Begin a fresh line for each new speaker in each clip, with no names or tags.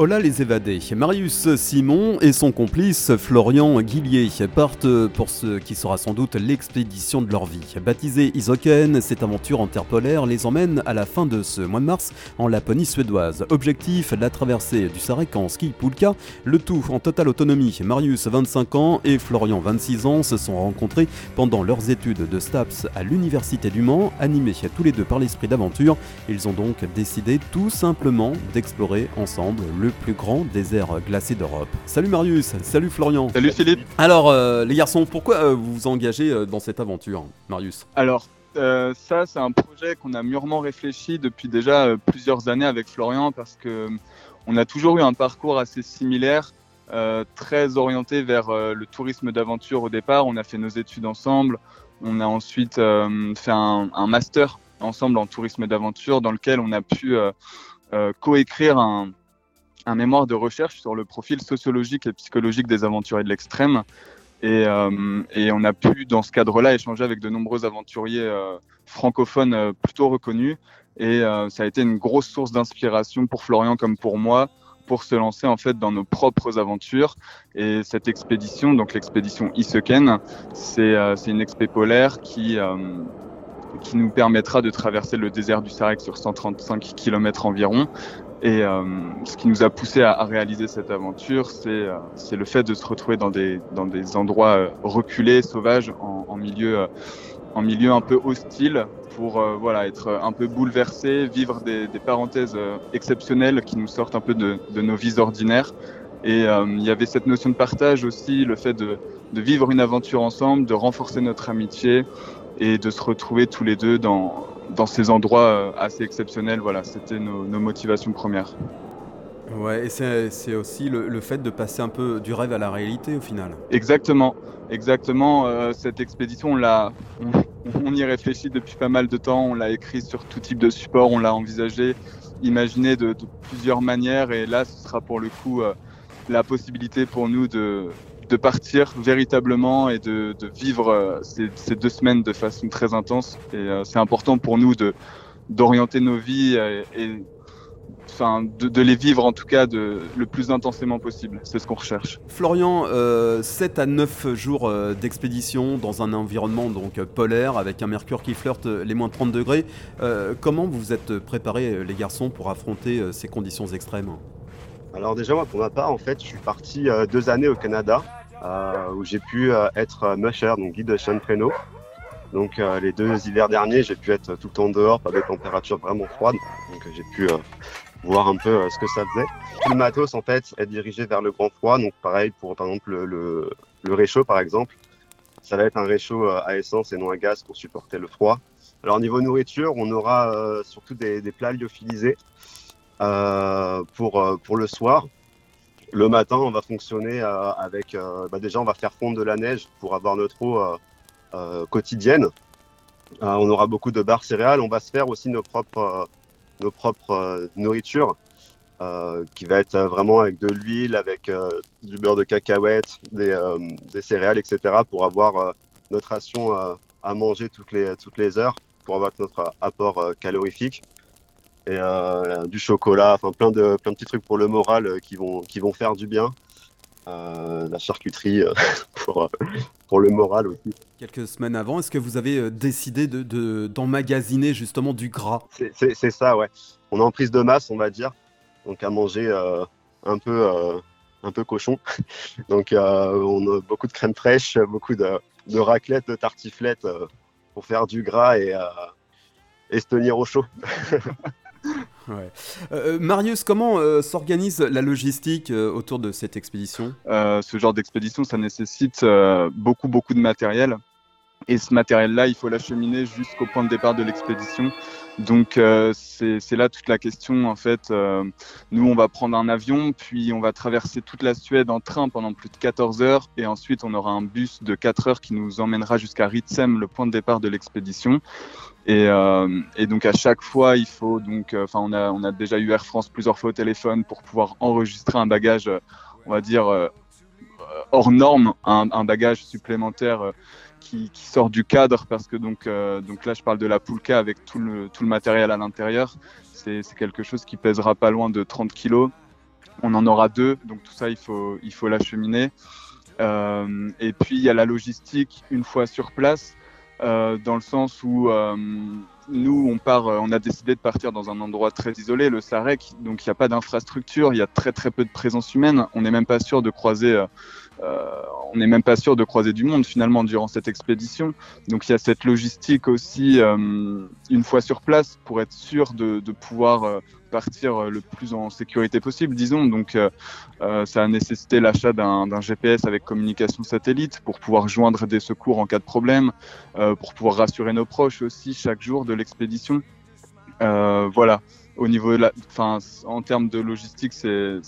Hola les évadés. Marius Simon et son complice Florian Guillier partent pour ce qui sera sans doute l'expédition de leur vie. Baptisée Isoken, cette aventure en terre polaire les emmène à la fin de ce mois de mars en Laponie suédoise. Objectif, la traversée du Sarek en ski le tout en totale autonomie. Marius, 25 ans, et Florian, 26 ans, se sont rencontrés pendant leurs études de STAPS à l'Université du Mans, animés tous les deux par l'esprit d'aventure. Ils ont donc décidé tout simplement d'explorer ensemble le le plus grand désert glacé d'Europe. Salut Marius, salut Florian.
Salut Philippe.
Alors euh, les garçons, pourquoi euh, vous vous engagez euh, dans cette aventure, Marius?
Alors ça, c'est un projet qu'on a mûrement réfléchi depuis déjà plusieurs années avec Florian parce que on a toujours eu un parcours assez similaire. très orienté vers le tourisme d'aventure au départ. On a fait nos études ensemble. On a ensuite fait un, un, master ensemble en tourisme d'aventure dans lequel on a pu coécrire un, un mémoire de recherche sur le profil sociologique et psychologique des aventuriers de l'extrême. Et, euh, on a pu, dans ce cadre-là, échanger avec de nombreux aventuriers euh, francophones euh, plutôt reconnus. Et ça a été une grosse source d'inspiration pour Florian comme pour moi pour se lancer en fait dans nos propres aventures. Et cette expédition, donc l'expédition Iseken, c'est une expé polaire qui, qui nous permettra de traverser le désert du Sarek sur 135 km environ et euh, ce qui nous a poussé à, réaliser cette aventure, c'est euh, le fait de se retrouver dans des, dans des endroits euh, reculés, sauvages, en, en milieu, euh, en milieu un peu hostile, pour voilà, être un peu bouleversé, vivre des, des parenthèses exceptionnelles qui nous sortent un peu de, de nos vies ordinaires. Et il y avait cette notion de partage aussi, le fait de, de vivre une aventure ensemble, de renforcer notre amitié et de se retrouver tous les deux dans, dans ces endroits euh, assez exceptionnels. Voilà, c'était nos, motivations premières.
Ouais, et c'est aussi le, fait de passer un peu du rêve à la réalité au final.
Exactement, exactement. Euh, cette expédition, on, l'a, on, y réfléchit depuis pas mal de temps. On l'a écrit sur tout type de support, on l'a envisagé, imaginé de, plusieurs manières. Et là, ce sera pour le coup euh, la possibilité pour nous de, de partir véritablement et de, de vivre euh, ces, ces, deux semaines de façon très intense. Et euh, c'est important pour nous de d'orienter nos vies et, et enfin, de, de, les vivre en tout cas de, le plus intensément possible. C'est ce qu'on recherche.
Florian, euh, 7 à 9 jours euh, d'expédition dans un environnement donc polaire avec un mercure qui flirte les moins 30 degrés. Euh, comment vous vous êtes préparés les garçons pour affronter ces conditions extrêmes?
Alors déjà moi pour ma part en fait je suis parti deux années au Canada euh, où j'ai pu euh, être musher, donc guide de chien de traîneau. Donc euh, les deux hivers derniers, j'ai pu être tout le temps dehors, pas des températures vraiment froides. Donc j'ai pu voir un peu ce que ça faisait. Tout le matos en fait est dirigé vers le grand froid. Donc pareil pour par exemple le, le, réchaud par exemple, ça va être un réchaud à essence et non à gaz pour supporter le froid. Alors niveau nourriture, on aura surtout des, des, plats lyophilisés euh, pour pour le soir. Le matin, on va fonctionner euh, avec. Euh, bah déjà, on va faire fondre de la neige pour avoir notre eau euh, quotidienne. on aura beaucoup de barres céréales. On va se faire aussi nos propres, nos propres nourritures. Euh, qui va être vraiment avec de l'huile, avec euh, du beurre de cacahuète, des, euh, des céréales, etc. pour avoir notre ration à manger toutes les, toutes les heures, pour avoir notre apport calorifique et euh, du chocolat, enfin plein de, plein de petits trucs pour le moral euh, qui, vont, qui vont faire du bien. Euh, la charcuterie pour, pour le moral aussi.
Quelques semaines avant, est-ce que vous avez décidé d'emmagasiner de, justement du gras?
C'est ça, ouais. On est en prise de masse, on va dire, donc à manger un peu un peu cochon. Donc on a beaucoup de crème fraîche, beaucoup de, de raclette, de tartiflette pour faire du gras et, et se tenir au chaud.
Euh, euh, Marius, comment euh, s'organise la logistique autour de cette expédition?
Ce genre d'expédition, ça nécessite beaucoup, beaucoup de matériel. Et ce matériel-là, il faut l'acheminer jusqu'au point de départ de l'expédition. Donc euh, c'est là toute la question en fait. Euh, nous on va prendre un avion, puis on va traverser toute la Suède en train pendant plus de 14 heures, et ensuite on aura un bus de 4 heures qui nous emmènera jusqu'à Ritsem, le point de départ de l'expédition. Et, euh, et, donc à chaque fois il faut donc, euh, enfin on a on a déjà eu Air France plusieurs fois au téléphone pour pouvoir enregistrer un bagage, on va dire hors norme, un, bagage supplémentaire qui, sort du cadre parce que donc, donc là je parle de la Poulka avec tout le, tout le matériel à l'intérieur. C'est quelque chose qui pèsera pas loin de 30 kg. On en aura deux, donc tout ça il faut, il faut l'acheminer. et puis il y a la logistique une fois sur place. Euh, dans le sens où euh, nous, on part, euh, on a décidé de partir dans un endroit très isolé, le Sarek, donc il n'y a pas d'infrastructure, il y a très très peu de présence humaine. On n'est même pas sûr de croiser, on n'est même pas sûr de croiser du monde finalement durant cette expédition. Donc il y a cette logistique aussi une fois sur place pour être sûr de, pouvoir partir euh, le plus en sécurité possible, disons. Donc, euh, euh, ça a nécessité l'achat d'un GPS avec communication satellite pour pouvoir joindre des secours en cas de problème, pour pouvoir rassurer nos proches aussi chaque jour de l'expédition. voilà. Au niveau, de en termes de logistique, c'est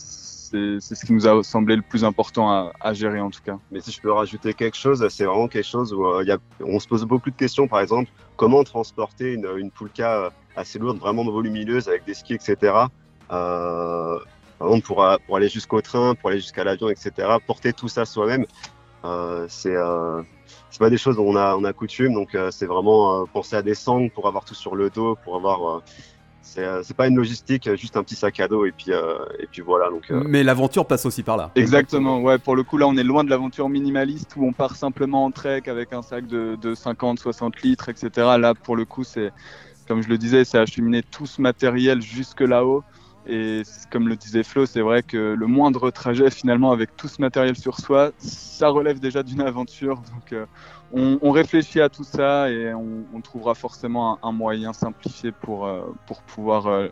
c'est ce qui nous a semblé le plus important à, gérer en tout cas.
Mais si je peux rajouter quelque chose, c'est vraiment quelque chose où a, on se pose beaucoup de questions. Par exemple, comment transporter une, une poulka assez lourde, vraiment volumineuse avec des skis, etc. Euh, par exemple, pour, aller jusqu'au train, pour aller jusqu'à l'avion, etc. Porter tout ça soi-même, euh, c'est euh, pas des choses dont on a, on a coutume. Donc, euh, c'est vraiment euh, penser à descendre pour avoir tout sur le dos, pour avoir c'est pas une logistique, juste un petit sac à dos et puis et puis voilà. Donc.
Mais l'aventure passe aussi par là.
Exactement. Ouais. Pour le coup, là, on est loin de l'aventure minimaliste où on part simplement en trek avec un sac de, de 50, 60 litres, etc. Là, pour le coup, c'est comme je le disais, c'est acheminer tout ce matériel jusque là-haut. Et comme le disait Flo, c'est vrai que le moindre trajet finalement avec tout ce matériel sur soi, ça relève déjà d'une aventure. Donc euh, on, réfléchit à tout ça et on, trouvera forcément un, moyen simplifié pour, euh, pour pouvoir euh,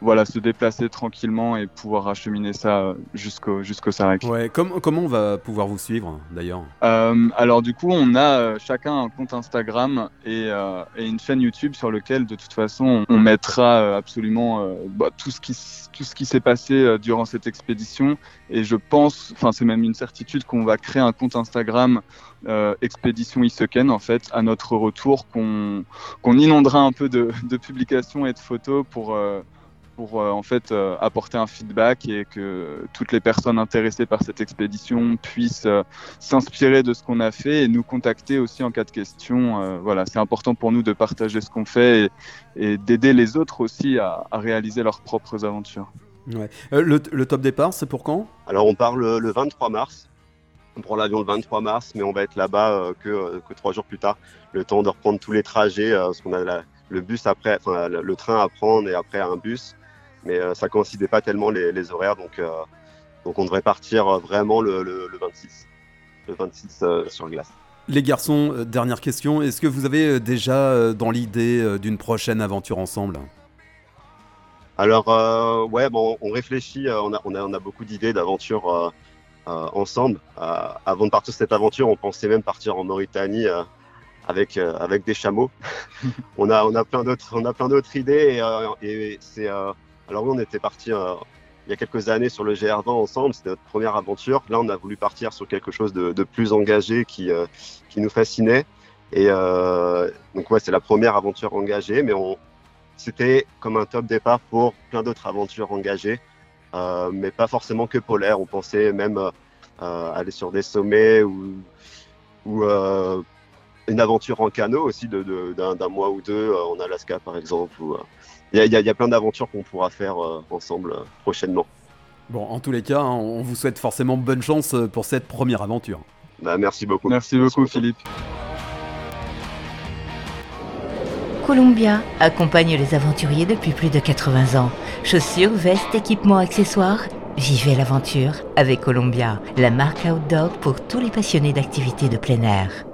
voilà, se déplacer tranquillement et pouvoir acheminer ça jusqu'au jusqu'au Sarek.
Ouais, comment on va pouvoir vous suivre d'ailleurs?
Alors du coup, on a chacun un compte Instagram et, et, une chaîne YouTube sur lequel de toute façon on mettra absolument bah, tout ce qui tout ce qui s'est passé durant cette expédition. Et je pense, enfin c'est même une certitude qu'on va créer un compte Instagram expédition Iseken en fait à notre retour qu'on inondera un peu de, de, publications et de photos pour euh, pour euh, en fait euh, apporter un feedback et que toutes les personnes intéressées par cette expédition puissent s'inspirer de ce qu'on a fait et nous contacter aussi en cas de question. voilà, c'est important pour nous de partager ce qu'on fait et, d'aider les autres aussi à, à, réaliser leurs propres aventures.
Ouais. Le, le, top départ, c'est pour quand?
Alors on part le, le 23 mars. On prend l'avion le 23 mars, mais on va être là-bas euh, que, euh, que trois jours plus tard. Le temps de reprendre tous les trajets, euh, parce qu'on a le bus après, enfin le, train à prendre et après un bus. Mais ça coïncidait pas tellement les, horaires, donc, donc on devrait partir vraiment le, 26, le 26 sur glace.
Les garçons, dernière question. Est-ce que vous avez déjà dans l'idée d'une prochaine aventure ensemble?
Alors, ouais, bon, on réfléchit, on a, on a, on a beaucoup d'idées d'aventures euh, ensemble. Euh, avant de partir sur cette aventure, on pensait même partir en Mauritanie euh, avec avec des chameaux. on a on a plein d'autres on a plein d'autres idées et, et c'est alors oui on était parti il y a quelques années sur le GR20 ensemble, c'était notre première aventure. Là, on a voulu partir sur quelque chose de, de plus engagé qui, qui nous fascinait. Et euh, donc, ouais, c'est la première aventure engagée, mais on, c'était comme un top départ pour plein d'autres aventures engagées. Euh, mais pas forcément que polaire. On pensait même euh, aller sur des sommets ou, ou euh, une aventure en canot aussi d'un de, d'un mois ou deux en Alaska par exemple. Il y, y, a plein d'aventures qu'on pourra faire ensemble prochainement.
Bon, en tous les cas, hein, on vous souhaite forcément bonne chance pour cette première aventure.
Bah, merci beaucoup.
Merci beaucoup, Philippe.
Columbia accompagne les aventuriers depuis plus de 80 ans. Chaussures, vestes, équipements, accessoires. Vivez l'aventure avec Columbia, la marque outdoor pour tous les passionnés d'activités de plein air.